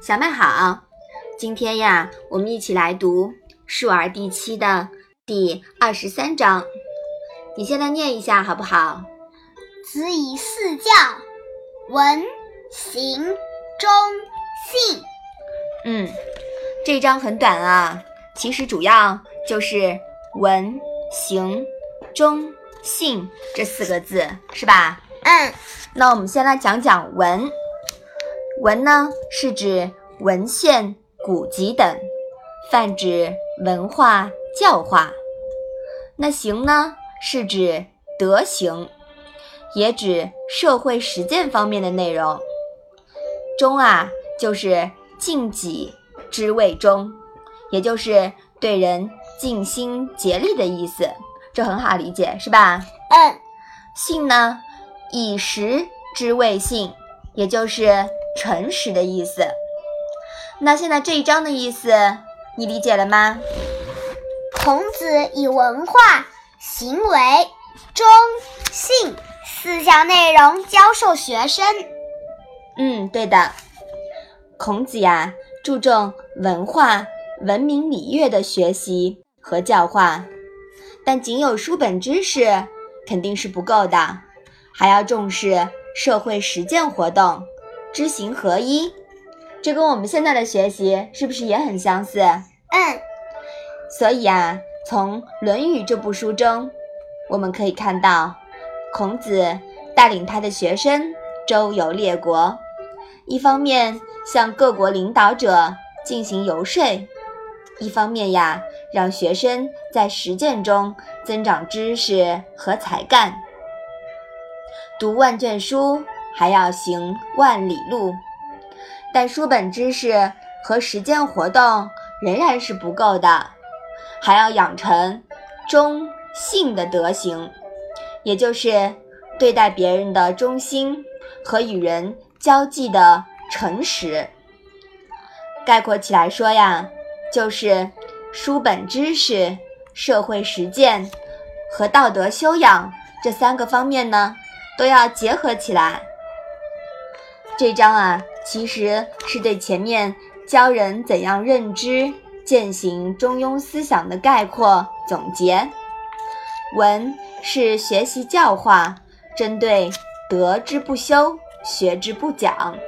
小麦好，今天呀，我们一起来读《述而》第七的第二十三章。你现在念一下好不好？子以四教，文、行、忠、信。嗯，这一章很短啊，其实主要就是文、行、忠、信这四个字，是吧？嗯，那我们先来讲讲文。文呢，是指文献、古籍等，泛指文化教化。那行呢，是指德行，也指社会实践方面的内容。忠啊，就是尽己之谓忠，也就是对人尽心竭力的意思。这很好理解，是吧？嗯。信呢，以实之谓信，也就是。诚实的意思。那现在这一章的意思，你理解了吗？孔子以文化、行为、忠、信四项内容教授学生。嗯，对的。孔子呀，注重文化、文明礼乐的学习和教化，但仅有书本知识肯定是不够的，还要重视社会实践活动。知行合一，这跟我们现在的学习是不是也很相似？嗯。所以啊，从《论语》这部书中，我们可以看到，孔子带领他的学生周游列国，一方面向各国领导者进行游说，一方面呀，让学生在实践中增长知识和才干。读万卷书。还要行万里路，但书本知识和实践活动仍然是不够的，还要养成忠信的德行，也就是对待别人的忠心和与人交际的诚实。概括起来说呀，就是书本知识、社会实践和道德修养这三个方面呢，都要结合起来。这章啊，其实是对前面教人怎样认知、践行中庸思想的概括总结。文是学习教化，针对德之不修、学之不讲。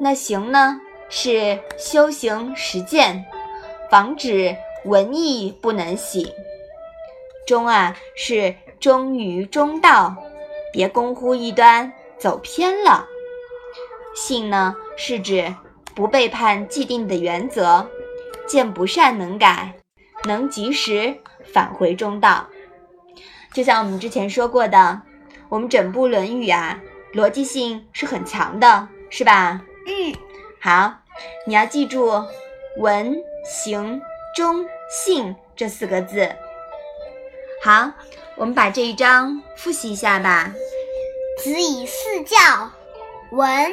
那行呢，是修行实践，防止文艺不能喜。忠啊，是忠于中道，别功乎一端，走偏了。信呢，是指不背叛既定的原则，见不善能改，能及时返回中道。就像我们之前说过的，我们整部《论语》啊，逻辑性是很强的，是吧？嗯。好，你要记住文、行、忠、信这四个字。好，我们把这一章复习一下吧。子以四教，文。